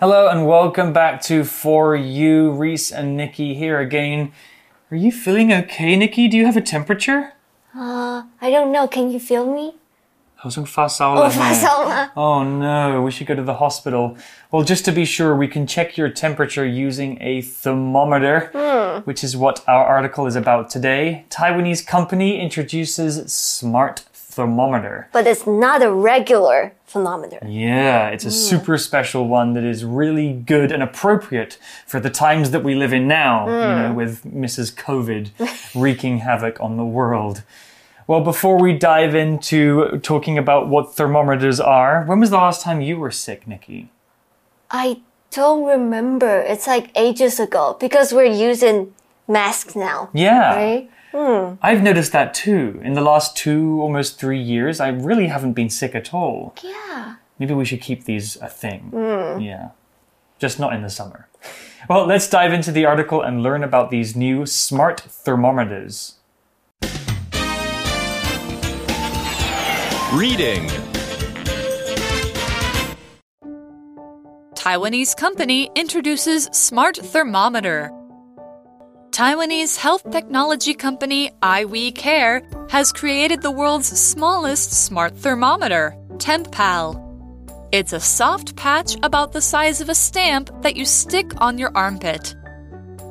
Hello and welcome back to For You. Reese and Nikki here again. Are you feeling okay, Nikki? Do you have a temperature? Uh, I don't know. Can you feel me? Oh. Oh no, we should go to the hospital. Well, just to be sure, we can check your temperature using a thermometer, mm. which is what our article is about today. Taiwanese company introduces smart thermometer. But it's not a regular thermometer. Yeah, it's a hmm. super special one that is really good and appropriate for the times that we live in now, you hmm. know, with Mrs. COVID wreaking havoc on the world. Well, before we dive into talking about what thermometers are, when was the last time you were sick, Nikki? I don't remember. It's like ages ago because we're using masks now. Yeah. Right? Hmm. I've noticed that too. In the last two, almost three years, I really haven't been sick at all. Yeah. Maybe we should keep these a thing. Hmm. Yeah. Just not in the summer. Well, let's dive into the article and learn about these new smart thermometers. Reading Taiwanese company introduces smart thermometer. Taiwanese health technology company iWe Care has created the world's smallest smart thermometer, TempPal. It's a soft patch about the size of a stamp that you stick on your armpit.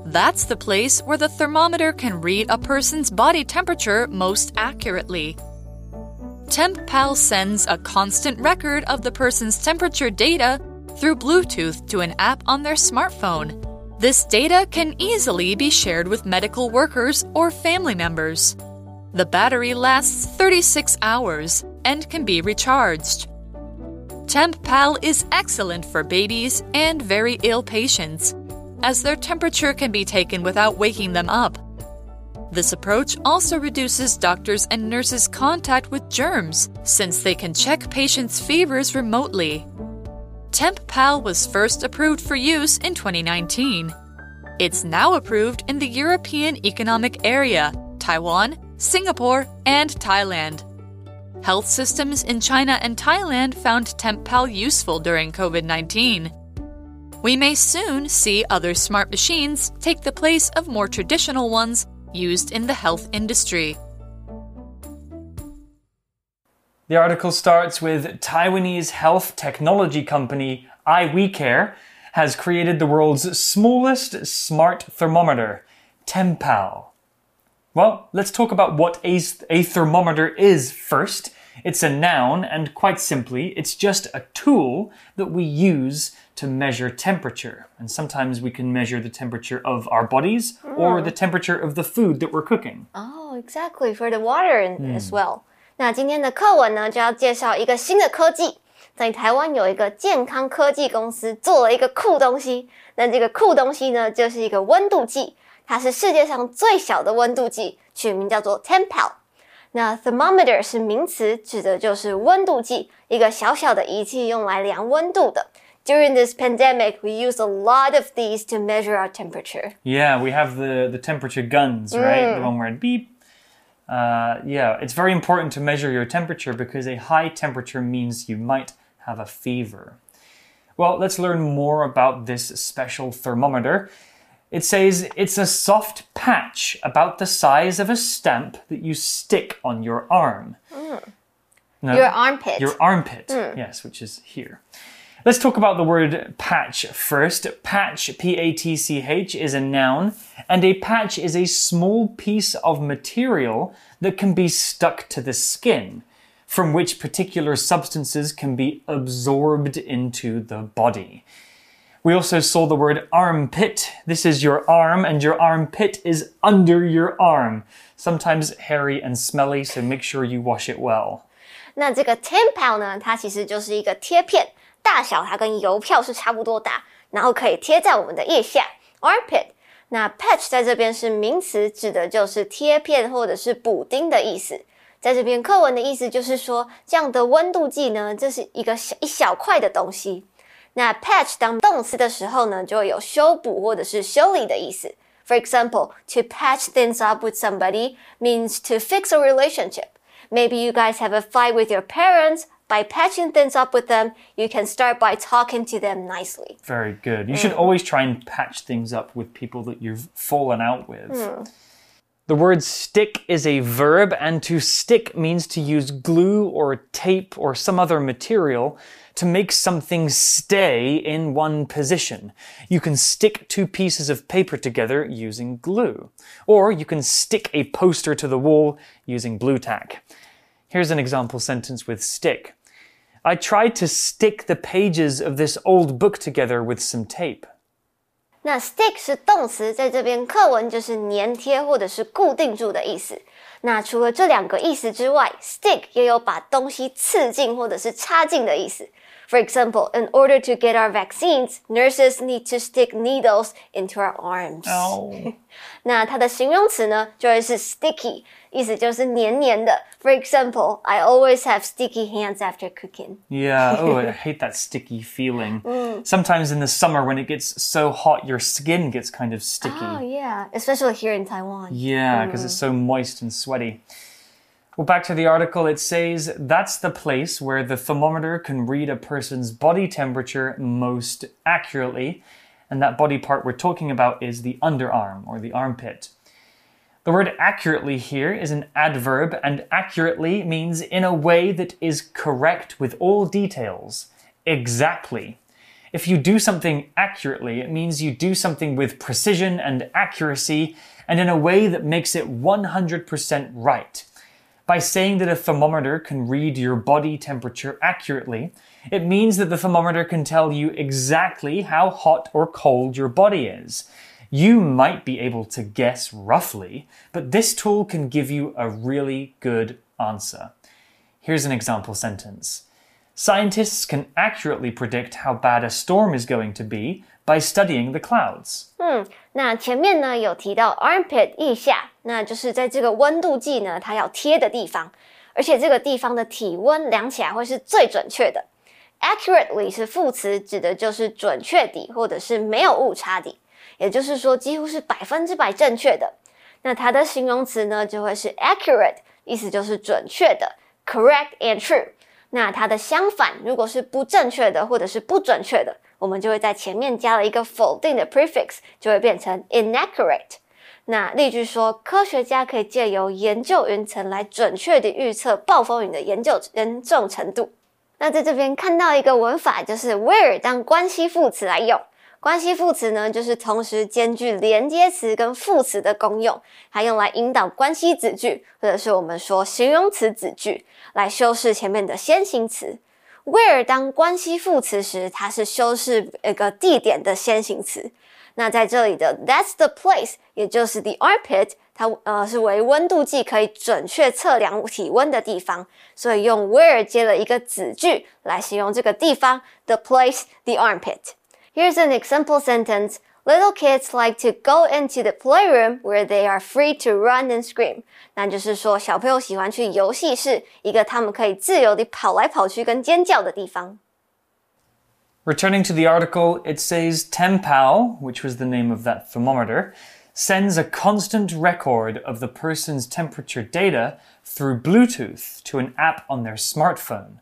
That's the place where the thermometer can read a person's body temperature most accurately. TempPal sends a constant record of the person's temperature data through Bluetooth to an app on their smartphone. This data can easily be shared with medical workers or family members. The battery lasts 36 hours and can be recharged. TempPal is excellent for babies and very ill patients, as their temperature can be taken without waking them up. This approach also reduces doctors' and nurses' contact with germs, since they can check patients' fevers remotely. TempPal was first approved for use in 2019. It's now approved in the European Economic Area, Taiwan, Singapore, and Thailand. Health systems in China and Thailand found TempPal useful during COVID 19. We may soon see other smart machines take the place of more traditional ones used in the health industry. The article starts with Taiwanese health technology company iWeCare has created the world's smallest smart thermometer, TempPal. Well, let's talk about what a, a thermometer is first. It's a noun, and quite simply, it's just a tool that we use to measure temperature. And sometimes we can measure the temperature of our bodies or hmm. the temperature of the food that we're cooking. Oh, exactly for the water as hmm. well. 那今天的课文呢，就要介绍一个新的科技。在台湾有一个健康科技公司做了一个酷东西，那这个酷东西呢，就是一个温度计，它是世界上最小的温度计，取名叫做 TempPal。那 thermometer 是名词，指的就是温度计，一个小小的仪器用来量温度的。during this pandemic, we use a lot of these to measure our temperature. Yeah, we have the the temperature guns, right? Mm. The one where beep uh, yeah, it's very important to measure your temperature because a high temperature means you might have a fever. Well, let's learn more about this special thermometer. It says it's a soft patch about the size of a stamp that you stick on your arm. No, Your armpit. your armpit, yes, which is here. Let's talk about the word patch first. Patch, P A T C H, is a noun, and a patch is a small piece of material that can be stuck to the skin, from which particular substances can be absorbed into the body. We also saw the word armpit. This is your arm, and your armpit is under your arm. Sometimes hairy and smelly, so make sure you wash it well. 那这个 TempPal 呢，它其实就是一个贴片。大小它跟邮票是差不多大，然后可以贴在我们的腋下 armpit。那 patch 在这边是名词，指的就是贴片或者是补丁的意思。在这边课文的意思就是说，这样的温度计呢，这是一个小一小块的东西。那 patch 当动词的时候呢，就会有修补或者是修理的意思。For example, to patch things up with somebody means to fix a relationship. Maybe you guys have a fight with your parents, By patching things up with them, you can start by talking to them nicely. Very good. You should mm. always try and patch things up with people that you've fallen out with. Hmm. The word stick is a verb, and to stick means to use glue or tape or some other material to make something stay in one position. You can stick two pieces of paper together using glue, or you can stick a poster to the wall using Blu-Tack. Here's an example sentence with stick. I tried to stick the pages of this old book together with some tape. 那 stick 是动词，在这边课文就是粘贴或者是固定住的意思。那除了这两个意思之外，stick 也有把东西刺进或者是插进的意思。 For example, in order to get our vaccines, nurses need to stick needles into our arms. Oh. 那它的形容词呢，就会是 sticky，意思就是黏黏的。For example, I always have sticky hands after cooking. Yeah, oh, I hate that sticky feeling. Sometimes in the summer when it gets so hot, your skin gets kind of sticky. Oh yeah, especially here in Taiwan. Yeah, because it's so moist and sweaty. Well, back to the article, it says that's the place where the thermometer can read a person's body temperature most accurately. And that body part we're talking about is the underarm or the armpit. The word accurately here is an adverb, and accurately means in a way that is correct with all details. Exactly. If you do something accurately, it means you do something with precision and accuracy and in a way that makes it 100% right By saying that a thermometer can read your body temperature accurately, it means that the thermometer can tell you exactly how hot or cold your body is. You might be able to guess roughly, but this tool can give you a really good answer. Here's an example sentence. Scientists can accurately predict how bad a storm is going to be by studying the clouds. 嗯，那前面呢有提到 armpit 腋下， 那就是在这个温度计呢它要贴的地方，而且这个地方的体温量起来会是最准确的。Accurately 是副词，指的就是准确地或者是没有误差的，也就是说几乎是百分之百正确的。那它的形容词呢就会是 accurate，意思就是准确的，correct and true。那它的相反，如果是不正确的或者是不准确的，我们就会在前面加了一个否定的 prefix，就会变成 inaccurate。那例句说，科学家可以借由研究云层来准确地预测暴风雨的研究严重程度。那在这边看到一个文法，就是 where 当关系副词来用。关系副词呢，就是同时兼具连接词跟副词的功用，还用来引导关系子句，或者是我们说形容词子句，来修饰前面的先行词。where 当关系副词时，它是修饰一个地点的先行词。那在这里的 That's the place，也就是 the armpit，它呃是为温度计可以准确测量体温的地方，所以用 where 接了一个子句来形容这个地方，the place，the armpit。Here's an example sentence. Little kids like to go into the playroom where they are free to run and scream. 那就是说，小朋友喜欢去游戏室，一个他们可以自由地跑来跑去跟尖叫的地方。Returning to the article, it says TempPal, which was the name of that thermometer, sends a constant record of the person's temperature data through Bluetooth to an app on their smartphone.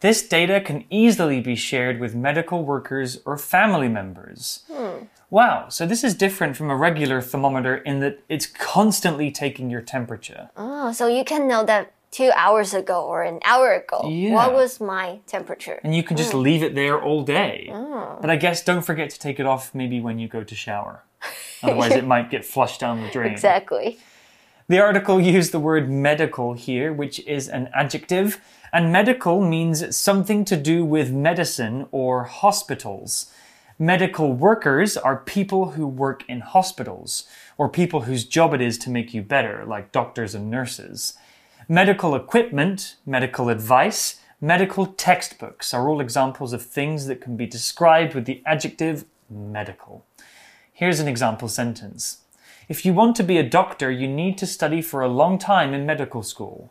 This data can easily be shared with medical workers or family members. Hmm. Wow, so this is different from a regular thermometer in that it's constantly taking your temperature. Oh, so you can know that two hours ago or an hour ago. Yeah. What was my temperature? And you can just mm. leave it there all day. Mm. But I guess don't forget to take it off maybe when you go to shower. Otherwise, it might get flushed down the drain. Exactly. The article used the word medical here, which is an adjective, and medical means something to do with medicine or hospitals. Medical workers are people who work in hospitals, or people whose job it is to make you better, like doctors and nurses. Medical equipment, medical advice, medical textbooks are all examples of things that can be described with the adjective medical. Here's an example sentence. If you want to be a doctor, you need to study for a long time in medical school.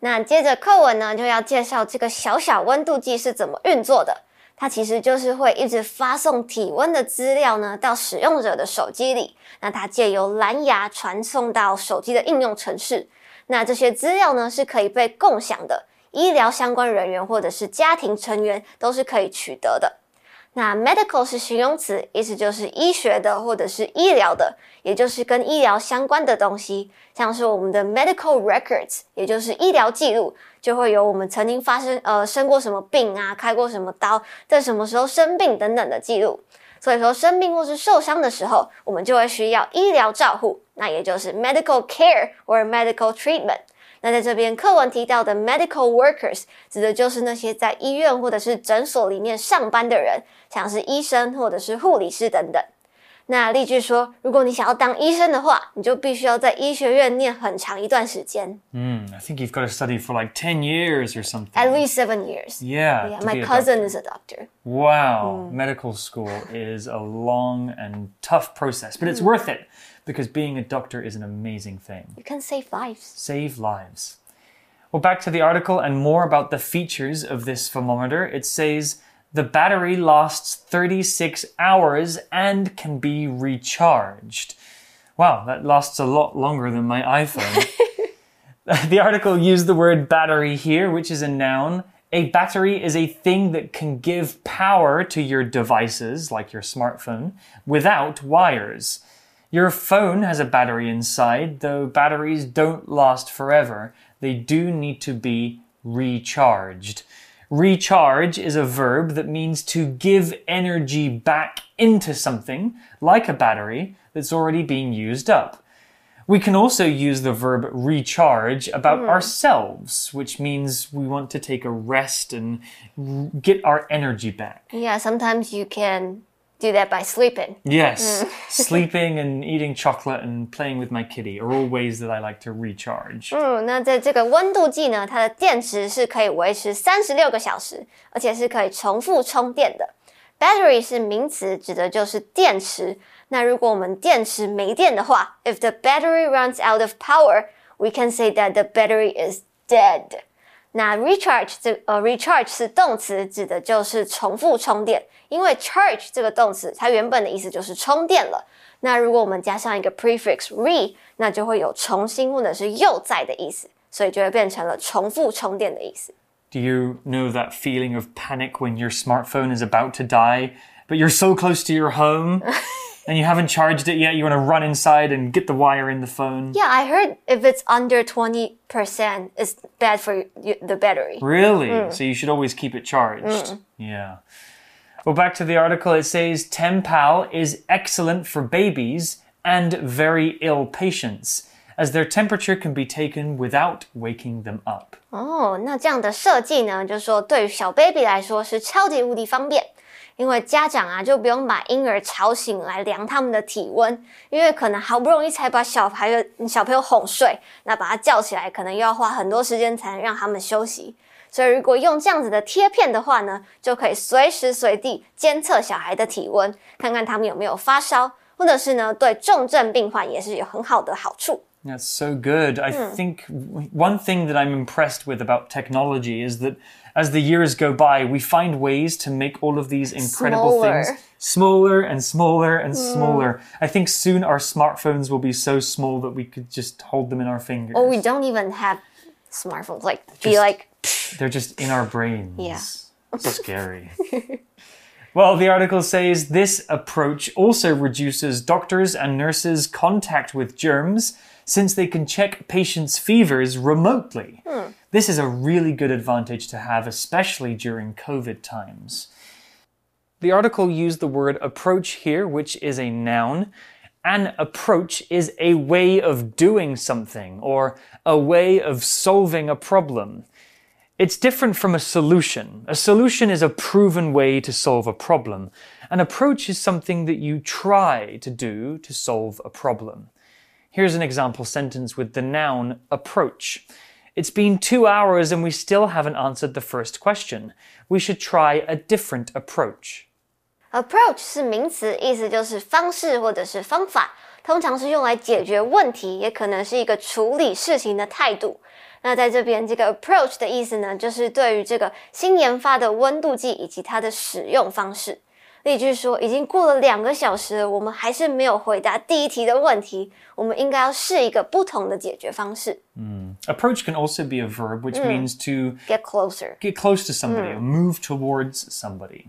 那接着课文呢，就要介绍这个小小温度计是怎么运作的。它其实就是会一直发送体温的资料呢到使用者的手机里，那它借由蓝牙传送到手机的应用程式。 那这些资料呢是可以被共享的，医疗相关人员或者是家庭成员都是可以取得的。那 medical 是形容词，意思就是医学的或者是医疗的，也就是跟医疗相关的东西，像是我们的 medical records，也就是医疗记录，就会有我们曾经发生呃生过什么病啊，开过什么刀，在什么时候生病等等的记录。所以说生病或是受伤的时候，我们就会需要医疗照护，那也就是 medical care or medical treatment。那在这边课文提到的 medical workers 指的就是那些在医院或者是诊所里面上班的人，像是医生或者是护理师等等。那例句说，如果你想要当医生的话，你就必须要在医学院念很长一段时间。Mm, I think you've got to study for like 10 years or something. At least seven years. Yeah. Yeah, to my be a cousin doctor. is a doctor. Wow. Medical school is a long and tough process, but it's worth it because being a doctor is an amazing thing. You can save lives. Save lives. Well, back to the article and more about the features of this thermometer. It says the battery lasts 36 hours and can be recharged. Wow, that lasts a lot longer than my iPhone. the article used the word battery here, which is a noun. A battery is a thing that can give power to your devices, like your smartphone, without wires. Your phone has a battery inside, though batteries don't last forever. They do need to be recharged. Recharge is a verb that means to give energy back into something, like a battery, that's already been used up. We can also use the verb recharge about hmm. ourselves, which means we want to take a rest and r- get our energy back. Yeah, sometimes you can do that by sleeping. Yes, sleeping and eating chocolate and playing with my kitty are all ways that I like to recharge. 嗯，那在这个温度计呢，它的电池是可以维持三十六个小时，而且是可以重复充电的。Battery 是名词，指的就是电池。那如果我们电池没电的话，if the battery runs out of power, we can say that the battery is dead. 那 recharge 这呃 recharge 是动词，指的就是重复充电。因为 charge 这个动词，它原本的意思就是充电了。那如果我们加上一个 prefix re，那就会有重新或者是又在的意思，所以就会变成了重复充电的意思。 Do you know that feeling of panic when your smartphone is about to die, but you're so close to your home and you haven't charged it yet, you want to run inside and get the wire in the phone. Yeah, I heard if it's under 20%, it's bad for the battery. Really? Mm. So you should always keep it charged. Mm. Yeah. Well, back to the article, it says TempPal is excellent for babies and very ill patients as their temperature can be taken without waking them up. 哦，那这样的设计呢，就是说对于小 baby 来说是超级无敌方便。因为家长啊就不用把婴儿吵醒来量他们的体温，因为可能好不容易才把小孩的小朋友哄睡，那把他叫起来，可能又要花很多时间才能让他们休息。所以如果用这样子的贴片的话呢，就可以随时随地监测小孩的体温，看看他们有没有发烧，或者是呢对重症病患也是有很好的好处。That's so good. I hmm. think one thing that I'm impressed with about technology is that as the years go by, we find ways to make all of these incredible things Smaller. smaller and smaller and hmm. smaller. I think soon our smartphones will be so small that we could just hold them in our fingers. Or we don't even have smartphones, like be like. They're just in our brains. Yeah. Scary. well, the article says this approach also reduces doctors and nurses' contact with germs since they can check patients' fevers remotely. Hmm. This is a really good advantage to have, especially during COVID times. The article used the word approach here, which is a noun. An approach is a way of doing something or a way of solving a problem. It's different from a solution. A solution is a proven way to solve a problem. An approach is something that you try to do to solve a problem. Here's an example sentence with the noun approach. It's been two hours and we still haven't answered the first question. We should try a different approach. Approach 是名词，意思就是方式或者是方法，通常是用来解决问题，也可能是一个处理事情的态度。那在这边，这个 approach 的意思呢，就是对于这个新研发的温度计以及它的使用方式。 例句说，已经过了两个小时了，我们还是没有回答第一题的问题，我们应该要试一个不同的解决方式。 Approach can also be a verb, which means to Get closer. get close to somebody or move towards somebody.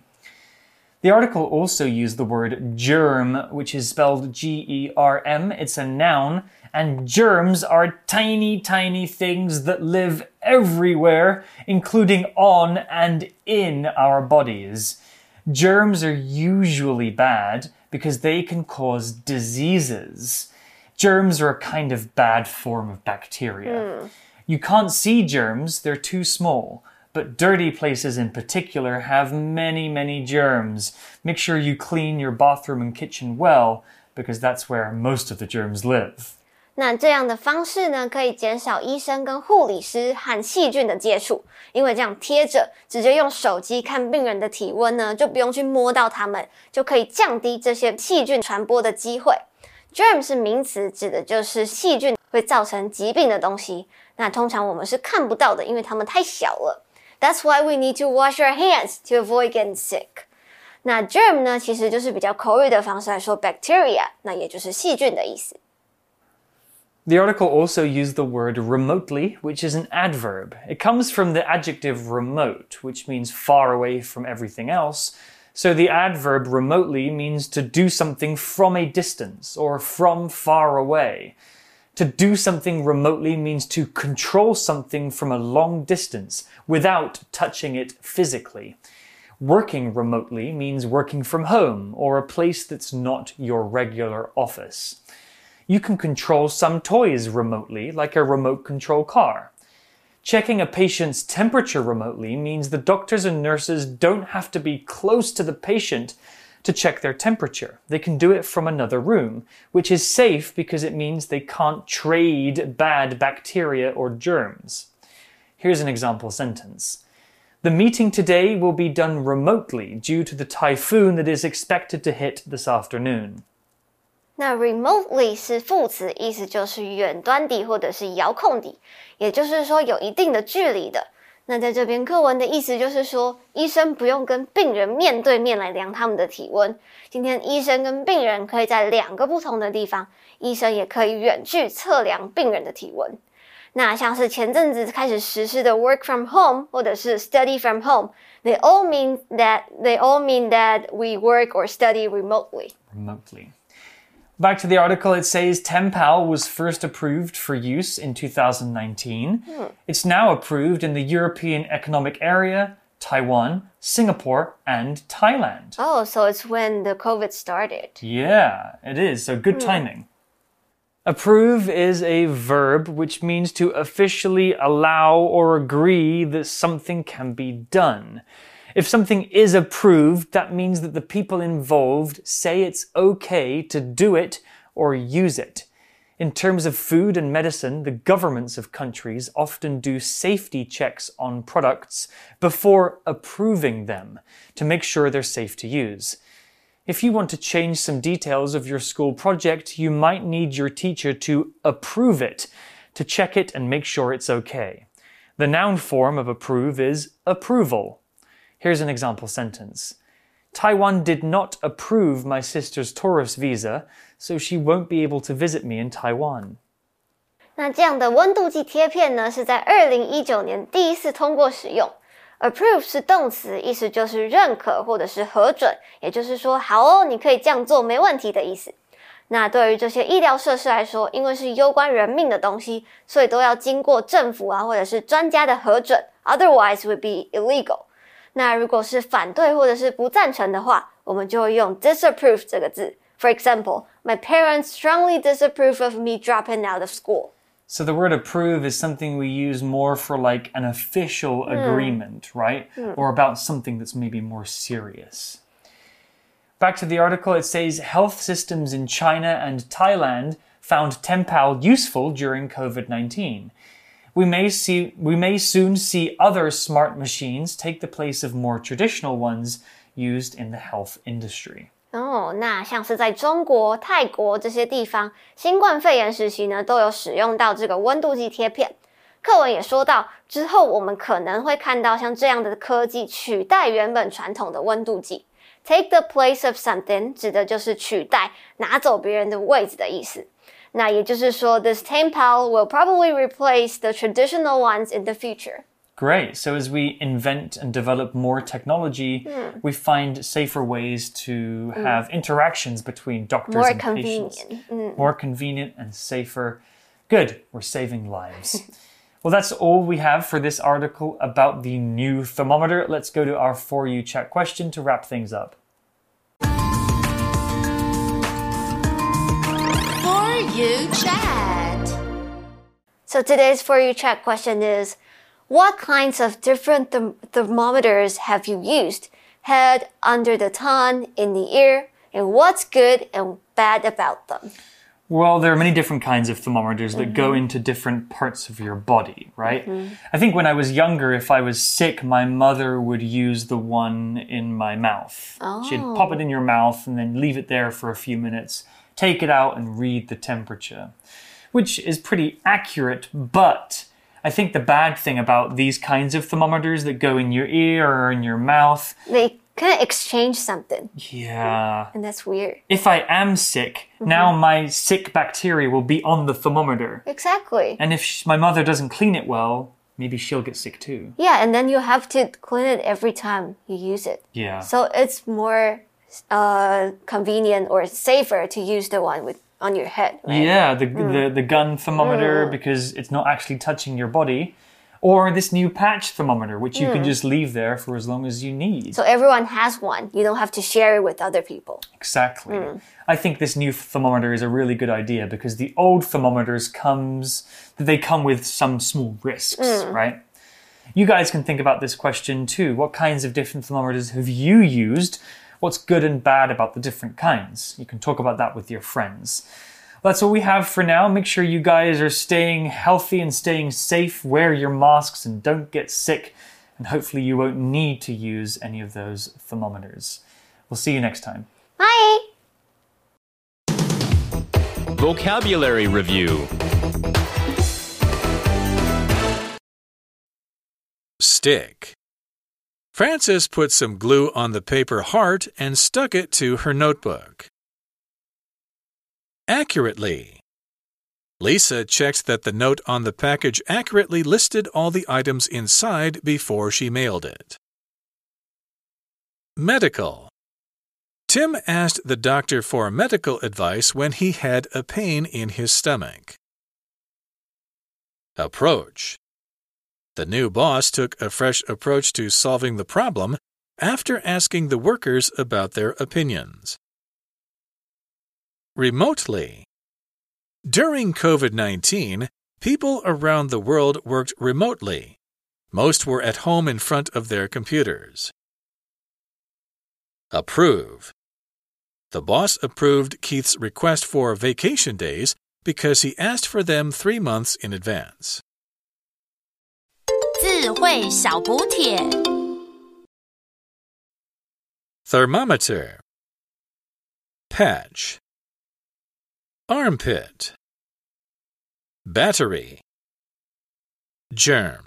The article also used the word germ, which is spelled G E R M. It's a noun, and germs are tiny, tiny things that live everywhere, including on and in our bodies. Germs are usually bad because they can cause diseases. Germs are a kind of bad form of bacteria. Hmm. You can't see germs, they're too small. But dirty places in particular have many, many germs. Make sure you clean your bathroom and kitchen well, because that's where most of the germs live. 那这样的方式呢，可以减少医生跟护理师和细菌的接触，因为这样贴着，直接用手机看病人的体温呢，就不用去摸到他们，就可以降低这些细菌传播的机会。Germ 是名词，指的就是细菌会造成疾病的东西。那通常我们是看不到的，因为它们太小了。That's why we need to wash our hands to avoid getting sick。那 germ 呢，其实就是比较口语的方式来说 bacteria，那也就是细菌的意思。The article also used the word remotely, which is an adverb. It comes from the adjective remote, which means far away from everything else. So the adverb remotely means to do something from a distance or from far away. To do something remotely means to control something from a long distance without touching it physically. Working remotely means working from home or a place that's not your regular office. You can control some toys remotely, like a remote control car. Checking a patient's temperature remotely means the doctors and nurses don't have to be close to the patient to check their temperature. They can do it from another room, which is safe because it means they can't trade bad bacteria or germs. Here's an example sentence. The meeting today will be done remotely due to the typhoon that is expected to hit this afternoon. 那 remotely 是副词，意思就是远端地或者是遥控地，也就是说有一定的距离的。那在这边课文的意思就是说，医生不用跟病人面对面来量他们的体温。今天医生跟病人可以在两个不同的地方，医生也可以远距测量病人的体温。那像是前阵子开始实施的 work from home 或者是 study from home，they all mean that they all mean that we work or study remotely。remotely. Back to the article, it says TempPal was first approved for use in 2019. Hmm. It's now approved in the European Economic Area, Taiwan, Singapore, and Thailand. Oh, so it's when the COVID started. Yeah, it is. So good hmm. timing. Approve is a verb which means to officially allow or agree that something can be done. If something is approved, that means that the people involved say it's okay to do it or use it. In terms of food and medicine, the governments of countries often do safety checks on products before approving them to make sure they're safe to use. If you want to change some details of your school project, you might need your teacher to approve it, to check it and make sure it's okay. The noun form of approve is approval. Here's an example sentence. Taiwan did not approve my sister's tourist visa, so she won't be able to visit me in Taiwan. 那这样的温度计贴片呢，是在二零一九年第一次通过使用。Approve 是动词，意思就是认可或者是核准，也就是说，好哦，你可以这样做，没问题的意思。那对于这些医疗设施来说，因为是攸关人命的东西，所以都要经过政府啊或者是专家的核准，otherwise would be illegal。 那如果是反对或者是不赞成的话，我们就会用 disapprove 这个字。For example, my parents strongly disapprove of me dropping out of school. So the word approve is something we use more for like an official hmm. agreement, mm. right? Mm. Or about something that's maybe more serious. Back to the article, it says health systems in China and Thailand found TempPal useful during COVID 19 We may, see, we may soon see other smart machines take the place of more traditional ones used in the health industry. 哦，那像是在中国、泰国这些地方，新冠肺炎时期呢，都有使用到这个温度计贴片。课文也说到，之后我们可能会看到像这样的科技取代原本传统的温度计。 take the place of something 指的就是取代、拿走别人的位置的意思。 那也就是说，this TempPal will probably replace the traditional ones in the future. Great. So as we invent and develop more technology, mm. we find safer ways to mm. have interactions between doctors more and convenient. patients. Mm. More convenient and safer. Good. We're saving lives. well, that's all we have for this article about the new thermometer. Let's go to our For You chat question to wrap things up. You chat. So today's for you chat question is what kinds of different therm- thermometers have you used? Head, under the tongue, in the ear, and what's good and bad about them? Well, there are many different kinds of thermometers that go Mm-hmm. into different parts of your body, right? I think when I was younger, if I was sick, my mother would use the one in my mouth. She'd pop Oh. it in your mouth and then leave it there for a few minutes, take it out and read the temperature, which is pretty accurate, but I think the bad thing about these kinds of thermometers that go in your ear or in your mouth, They kind of exchange something, yeah. and that's weird. If I am sick, Mm-hmm. now my sick bacteria will be on the thermometer. Exactly. And if sh- my mother doesn't clean it well, maybe she'll get sick too. Yeah, and then you have to clean it every time you use it. Yeah. So it's more uh, convenient or safer to use the one with on your head, right? Yeah, the, hmm. the, the gun thermometer hmm. because it's not actually touching your body. Or this new patch thermometer, which you can hmm. just leave there for as long as you need. So everyone has one. You don't have to share it with other people. Exactly. I think this new thermometer is a really good idea because the old thermometers comes they come with some small risks, right? You guys can think about this question too. What kinds of different thermometers have you used? What's good and bad about the different kinds? You can talk about that with your friends. That's all we have for now. Make sure you guys are staying healthy and staying safe. Wear your masks and don't get sick. And hopefully, you won't need to use any of those thermometers. We'll see you next time. Bye. Vocabulary Review Stick. Frances put some glue on the paper heart and stuck it to her notebook. Accurately. Lisa checked that the note on the package accurately listed all the items inside before she mailed it. Medical. Tim asked the doctor for medical advice when he had a pain in his stomach. Approach. The new boss took a fresh approach to solving the problem after asking the workers about their opinions. Remotely. During COVID 19, people around the world worked remotely. Most were at home in front of their computers. Approve. The boss approved Keith's request for vacation days because he asked for them three months in advance. 智慧小补帖。 Thermometer. Patch. Armpit. Battery. Germ.